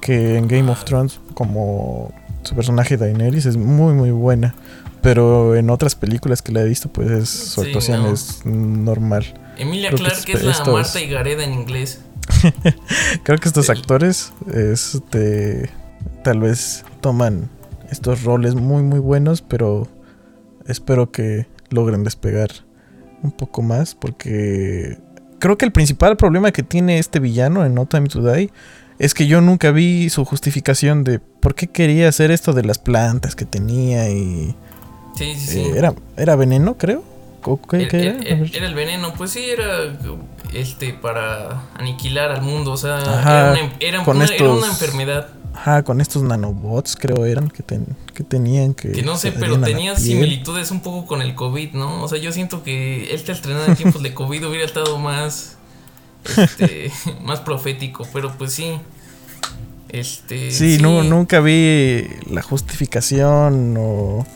que en Game of Thrones como su personaje Daenerys es muy muy buena pero en otras películas que la he visto pues es, su Sí, actuación no. es normal Emilia Clarke es espe- la Marta y Gareda en inglés. creo que estos El- actores este tal vez toman estos roles muy muy buenos pero espero que logren despegar un poco más porque creo que el principal problema que tiene este villano en No Time to Die es que yo nunca vi su justificación de por qué quería hacer esto de las plantas que tenía y Sí, sí, sí. eh, era era veneno creo. ¿O qué- Era, qué era el veneno, pues sí, era este para aniquilar al mundo, o sea, Ajá, era, una, era con una- era una enfermedad Ajá, con estos nanobots creo eran que, ten- que tenían que... que no sé, pero tenía similitudes un poco con el COVID, ¿no? O sea, yo siento que este estrenado en tiempos de COVID hubiera estado más este, más profético, pero pues sí. Este Sí, nu- nunca vi la justificación o,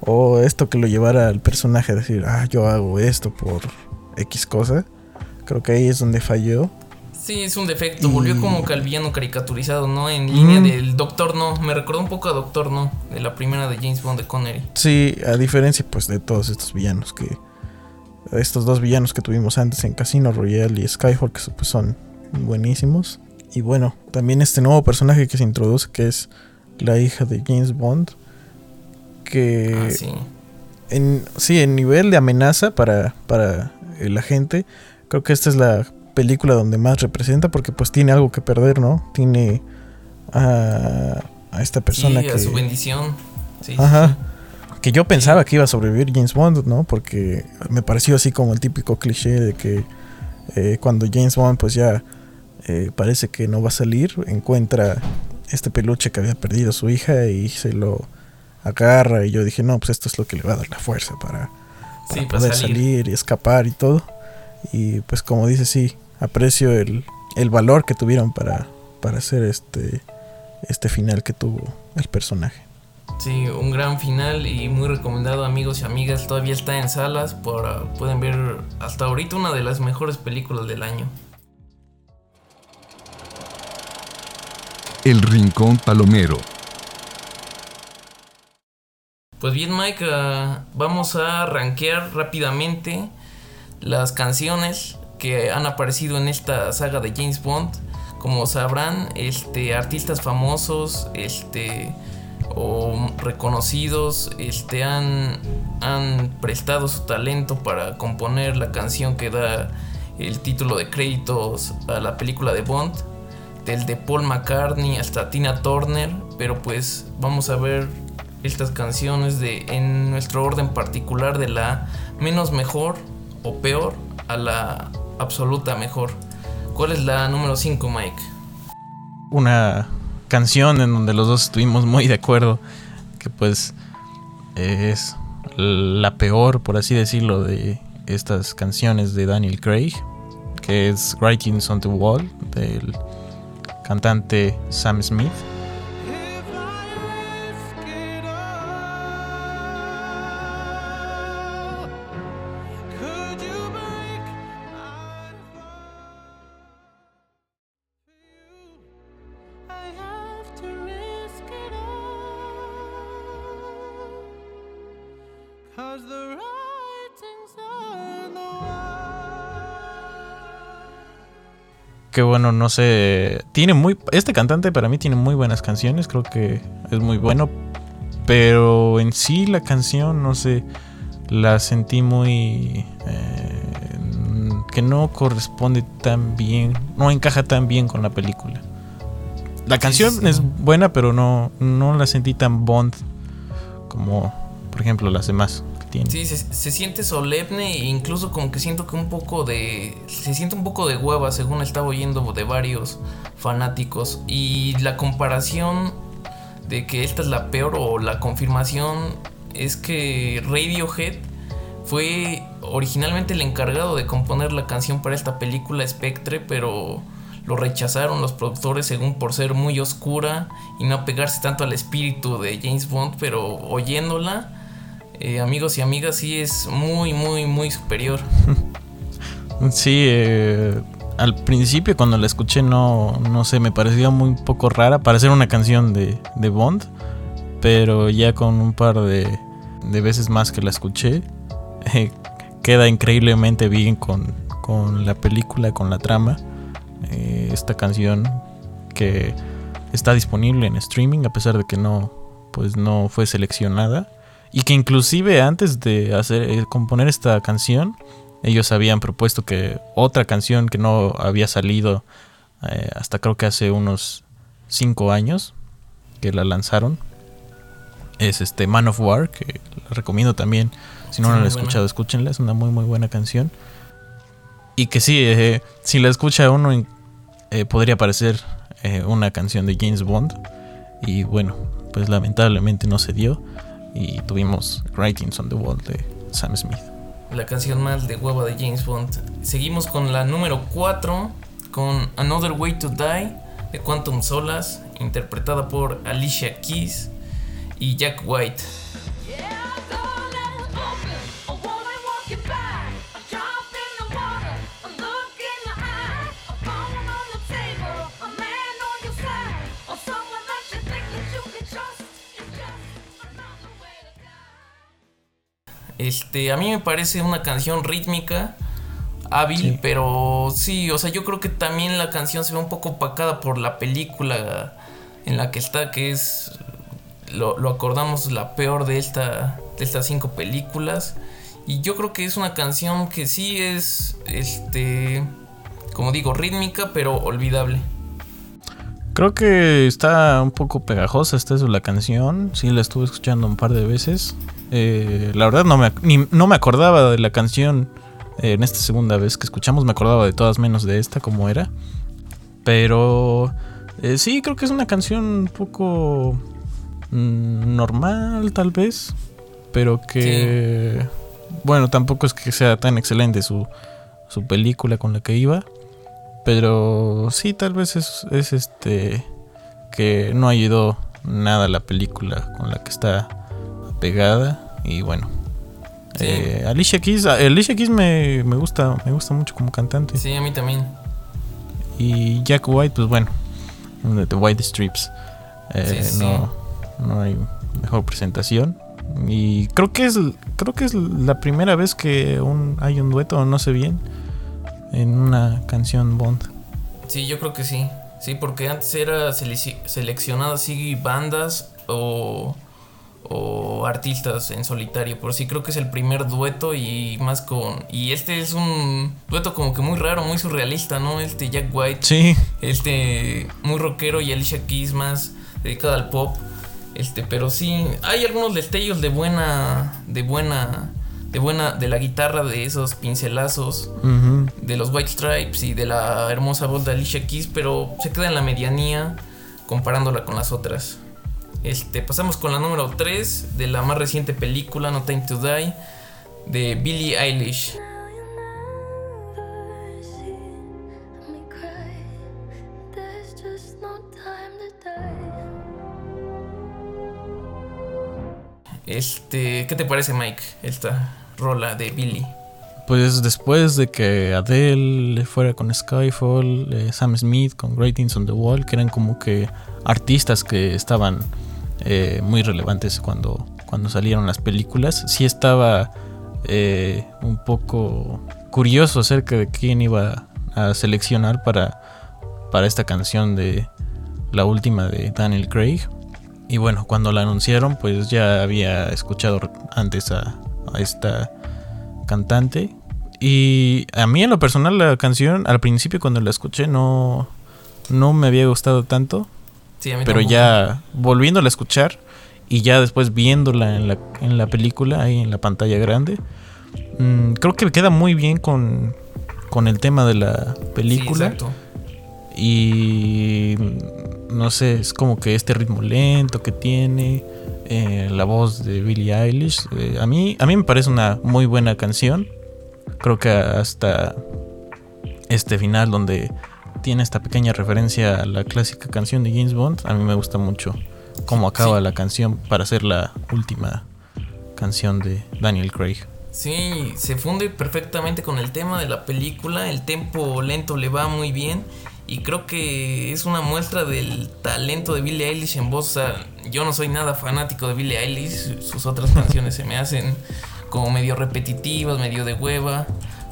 o esto que lo llevara al personaje a decir, ah, yo hago esto por X cosa. Creo que ahí es donde falló. Sí, es un defecto. Volvió como que al villano caricaturizado, ¿no? En línea Mm. del Doctor No. Me recordó un poco a Doctor No, de la primera de James Bond de Connery. Sí, a diferencia pues de todos estos villanos que... Estos dos villanos que tuvimos antes en Casino Royale y Skyfall que pues, son buenísimos. Y bueno, también este nuevo personaje que se introduce que es la hija de James Bond. Que... Ah, sí. En, sí, en nivel de amenaza para, para la gente, creo que esta es la película donde más representa porque pues tiene algo que perder, ¿no? Tiene a, a esta persona sí, a que... su bendición. Sí, Ajá. sí. Que yo pensaba que iba a sobrevivir James Bond, ¿no? Porque me pareció así como el típico cliché de que eh, cuando James Bond pues ya eh, parece que no va a salir, encuentra este peluche que había perdido su hija y se lo agarra y yo dije, no, pues esto es lo que le va a dar la fuerza para, para poder salir. salir y escapar y todo. Y pues como dice, sí, aprecio el, el valor que tuvieron para, para hacer este, este final que tuvo el personaje. Sí, un gran final y muy recomendado amigos y amigas. Todavía está en salas, por, pueden ver hasta ahorita una de las mejores películas del año. El Rincón Palomero. Pues bien Mike, ah, vamos a rankear rápidamente las canciones que han aparecido en esta saga de James Bond. Como sabrán, este, artistas famosos este, o reconocidos este, han, han prestado su talento para componer la canción que da el título de créditos a la película de Bond. Del de Paul McCartney hasta Tina Turner. Pero pues vamos a ver estas canciones de, en nuestro orden particular de la menos mejor o peor a la absoluta mejor. ¿Cuál es la número 5, Mike? Una canción en donde los dos estuvimos muy de acuerdo, que pues es la peor, por así decirlo, de estas canciones de Daniel Craig, que es Writings on the Wall, del cantante Sam Smith. Que bueno, no sé, tiene muy este cantante para mí tiene muy buenas canciones, creo que es muy bueno, pero en sí la canción no sé, la sentí muy eh, que no corresponde tan bien, no encaja tan bien con la película. La canción es buena, pero no no la sentí tan Bond como por ejemplo las demás. Sí, se, siente solemne e incluso como que siento que un poco de... Se siente un poco de hueva según estaba oyendo de varios fanáticos. Y la comparación de que esta es la peor o la confirmación es que Radiohead fue originalmente el encargado de componer la canción para esta película Spectre, pero lo rechazaron los productores según por ser muy oscura y no pegarse tanto al espíritu de James Bond, pero oyéndola eh, amigos y amigas, sí es muy, muy, muy superior. Sí, eh, al principio cuando la escuché no, no sé, me parecía muy poco rara para ser una canción de, Bond, pero ya con un par de, de veces más que la escuché, eh, queda increíblemente bien con, con, la película, con la trama. esta canción que está disponible en streaming a pesar de que no, pues no fue seleccionada y que inclusive antes de hacer eh, componer esta canción, ellos habían propuesto que otra canción que no había salido eh, hasta creo que hace unos 5 años que la lanzaron es este Man of War que la recomiendo también. Si no, la han escuchado escúchenla es una muy muy buena canción. Y que sí eh, si la escucha uno podría parecer una canción de James Bond. Y bueno pues lamentablemente no se dio y tuvimos Writings on the Wall de Sam Smith. La canción más de hueva de James Bond. Seguimos con la número 4 con Another Way to Die de Quantum Solas, interpretada por Alicia Keys y Jack White. Este, a mí me parece una canción rítmica, hábil, pero sí, o sea, yo creo que también la canción se ve un poco opacada por la película en la que está, que es, lo, acordamos, la peor de, esta, de estas cinco películas. Y yo creo que es una canción que sí es, este, como digo, rítmica, pero olvidable. Creo que está un poco pegajosa esta es la canción. Sí, la estuve escuchando un par de veces. Eh, la verdad no me, no me acordaba de la canción eh, en esta segunda vez que escuchamos. Me acordaba de todas menos de esta como era. Pero eh, sí, creo que es una canción un poco mm, normal tal vez. Pero que... Bueno, tampoco es que sea tan excelente su, su película con la que iba. Pero sí, tal vez es, es este... Que no ayudó nada la película con la que está pegada. Y bueno. Sí. eh, Alicia Keys, ah, Alicia Keys me, me gusta, me gusta mucho como cantante. Sí, a mí también. Y Jack White, pues bueno, The White Strips. Eh, Sí, sí. no, no hay mejor presentación. Y creo que es creo que es la primera vez que un, hay un dueto, no sé bien, en una canción Bond. Sí, yo creo que sí. Sí, porque antes era seleci- seleccionado así bandas o, o artistas en solitario. Pero sí creo que es el primer dueto y más con... Y este es un dueto como que muy raro, muy surrealista, ¿no? Este Jack White, Sí, este muy rockero y Alicia Keys más dedicada al pop. Este, pero sí, hay algunos destellos de buena, de buena, de buena, de la guitarra, de esos pincelazos de los White Stripes y de la hermosa voz de Alicia Keys, pero se queda en la medianía comparándola con las otras. Este, pasamos con la número 3 de la más reciente película No Time to Die de Billie Eilish. Este, ¿qué te parece Mike? Esta rola de Billie. Pues después de que Adele fuera con Skyfall, eh, Sam Smith con Greatings on the Wall, que eran como que artistas que estaban eh, muy relevantes cuando, cuando salieron las películas, sí estaba eh, un poco curioso acerca de quién iba a seleccionar para, para esta canción de la última de Daniel Craig. Y bueno, cuando la anunciaron, pues ya había escuchado antes a, a esta cantante. Y a mí en lo personal la canción, al principio cuando la escuché no, no me había gustado tanto. Sí, a mí Pero tampoco. ya volviéndola a escuchar y ya después viéndola en la, en la película, ahí en la pantalla grande, mm, creo que queda muy bien con, con el tema de la Sí, película. exacto. Y no sé, es como que este ritmo lento que tiene, eh, la voz de Billie Eilish. eh, a, mí, a mí me parece una muy buena canción. Creo que hasta este final donde tiene esta pequeña referencia a la clásica canción de James Bond, a mí me gusta mucho cómo acaba Sí. la canción para ser la última canción de Daniel Craig. Sí, se funde perfectamente con el tema de la película, el tempo lento le va muy bien y creo que es una muestra del talento de Billie Eilish en voz. O sea, yo no soy nada fanático de Billie Eilish, sus otras canciones se me hacen como medio repetitivas, medio de hueva,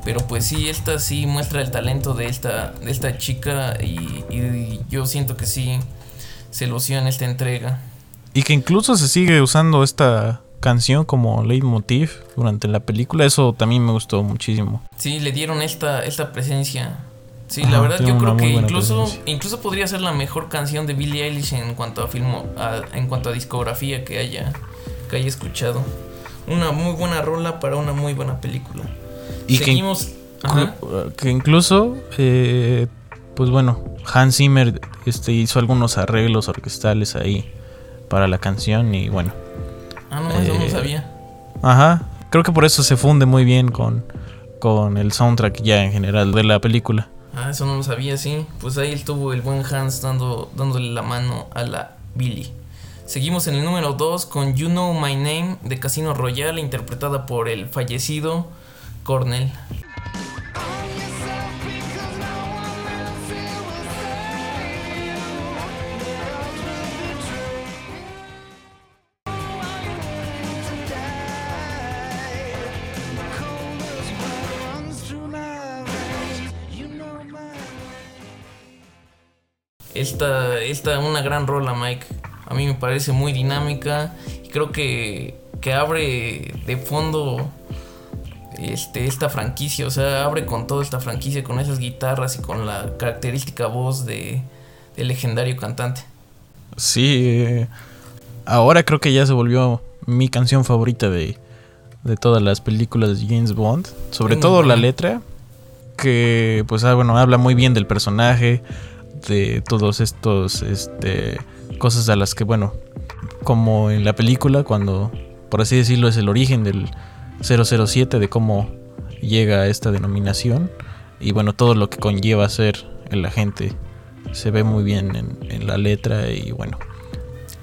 pero pues sí, esta sí muestra el talento de esta, de esta chica y, y yo siento que sí se lució en esta entrega. Y que incluso se sigue usando esta canción como leitmotiv durante la película, eso también me gustó muchísimo. Sí, le dieron esta, esta presencia. Sí, Ajá, la verdad yo creo que incluso, presencia. incluso podría ser la mejor canción de Billie Eilish en cuanto a filmo, a- en cuanto a discografía que haya, que haya escuchado. Una muy buena rola para una muy buena película. Y que- Seguimos. Ajá. Que incluso, eh, pues bueno, Hans Zimmer este, hizo algunos arreglos orquestales ahí para la canción y bueno. Ah, no, eso no eh, sabía. Ajá, creo que por eso se funde muy bien con, con el soundtrack ya en general de la película. Ah, eso no lo sabía, sí. Pues ahí estuvo el buen Hans dando, dándole la mano a la Billie. Seguimos en el número 2 con You Know My Name de Casino Royale, interpretada por el fallecido Cornell. Esta, esta una gran rola, Mike. A mí me parece muy dinámica y creo que, que abre de fondo este, esta franquicia. O sea, abre con toda esta franquicia, con esas guitarras y con la característica voz de, del legendario cantante. Sí, eh, ahora creo que ya se volvió mi canción favorita de, de todas las películas de James Bond. Sobre todo la letra, que pues ah, bueno, habla muy bien del personaje, de todos estos este, cosas a las que, bueno, como en la película, cuando, por así decirlo, es el origen del 007, de cómo llega a esta denominación. Y bueno, todo lo que conlleva ser el agente se ve muy bien en, la letra y bueno.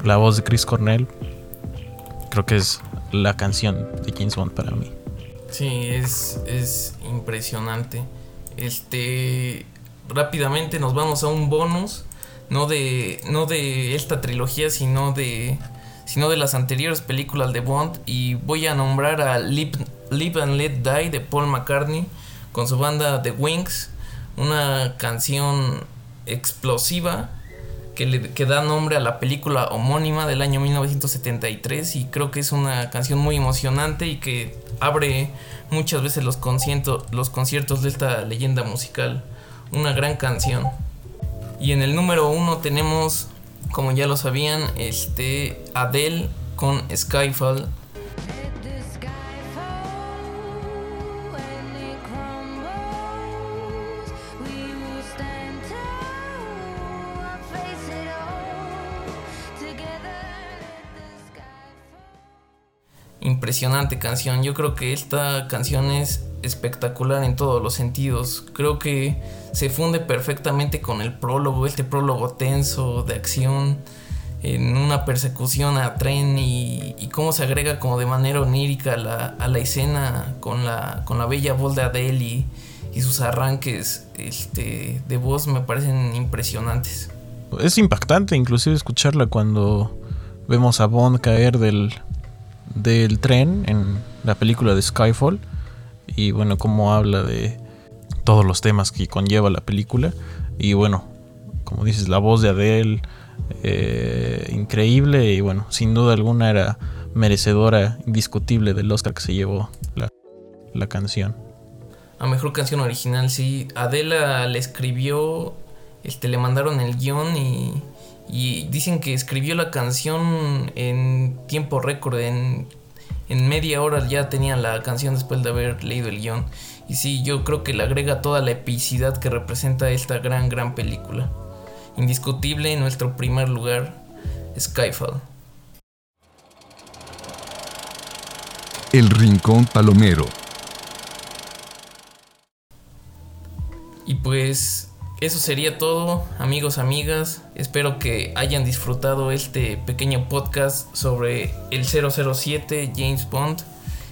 la voz de Chris Cornell, creo que es la canción de James Bond para mí. Sí, es, es impresionante. Este, rápidamente nos vamos a un bonus, no de, no de esta trilogía, sino de, sino de las anteriores películas de Bond. Y voy a nombrar a Live, and Let Die de Paul McCartney con su banda The Wings, una canción explosiva que, le, que da nombre a la película homónima del año 1973 y creo que es una canción muy emocionante y que abre muchas veces los, conciertos los conciertos de esta leyenda musical. Una gran canción. Y en el número uno tenemos, como ya lo sabían, este Adele con Skyfall. Impresionante canción. Yo creo que esta canción es espectacular en todos los sentidos. Creo que se funde perfectamente con el prólogo, este prólogo tenso de acción en una persecución a tren y, cómo se agrega como de manera onírica la, a la escena con la, con la bella voz de Adele y, y sus arranques este, de voz me parecen impresionantes. Es impactante inclusive escucharla cuando vemos a Bond caer del, del tren en la película de Skyfall. Y bueno, cómo habla de todos los temas que conlleva la película. Y bueno, como dices, la voz de Adele, eh, increíble. Y bueno, sin duda alguna era merecedora, indiscutible del Oscar que se llevó la, la canción. A mejor canción original, sí. Adela le escribió, este, le mandaron el guion y, y dicen que escribió la canción en tiempo récord, en, en media hora ya tenía la canción después de haber leído el guion. Y sí, yo creo que le agrega toda la epicidad que representa esta gran, gran película. Indiscutible en nuestro primer lugar, Skyfall. El Rincón Palomero. Y pues eso sería todo, amigos, amigas. Espero que hayan disfrutado este pequeño podcast sobre el 007 James Bond.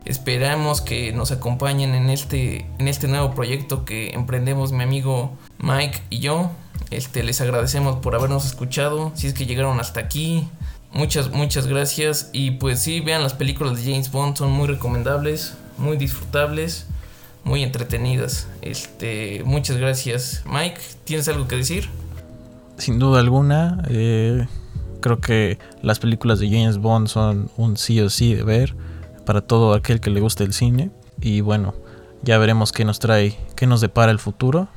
Esperamos que nos acompañen en este, en este nuevo proyecto que emprendemos mi amigo Mike y yo. Este, les agradecemos por habernos escuchado. Si es que llegaron hasta aquí. Muchas, muchas gracias. Y pues sí, vean las películas de James Bond. Son muy recomendables, muy disfrutables, muy entretenidas. Este, muchas gracias. Mike, ¿tienes algo que decir? Sin duda alguna, eh, creo que las películas de James Bond son un sí o sí de ver para todo aquel que le guste el cine. Y bueno, ya veremos qué nos trae, qué nos depara el futuro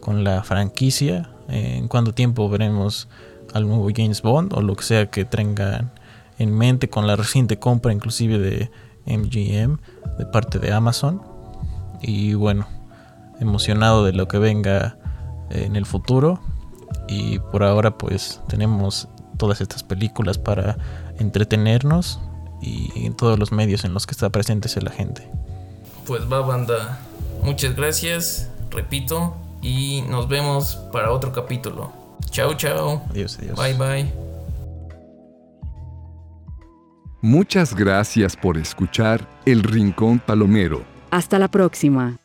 con la franquicia. eh, en cuánto tiempo veremos al nuevo James Bond o lo que sea que tengan en mente con la reciente compra inclusive de MGM de parte de Amazon. Y bueno, emocionado de lo que venga en el futuro. Y por ahora pues tenemos todas estas películas para entretenernos y en todos los medios en los que está presente la gente. Pues va banda. Muchas gracias, repito, y nos vemos para otro capítulo. Chao, chao. Adiós, adiós. Bye, bye. Muchas gracias por escuchar El Rincón Palomero. Hasta la próxima.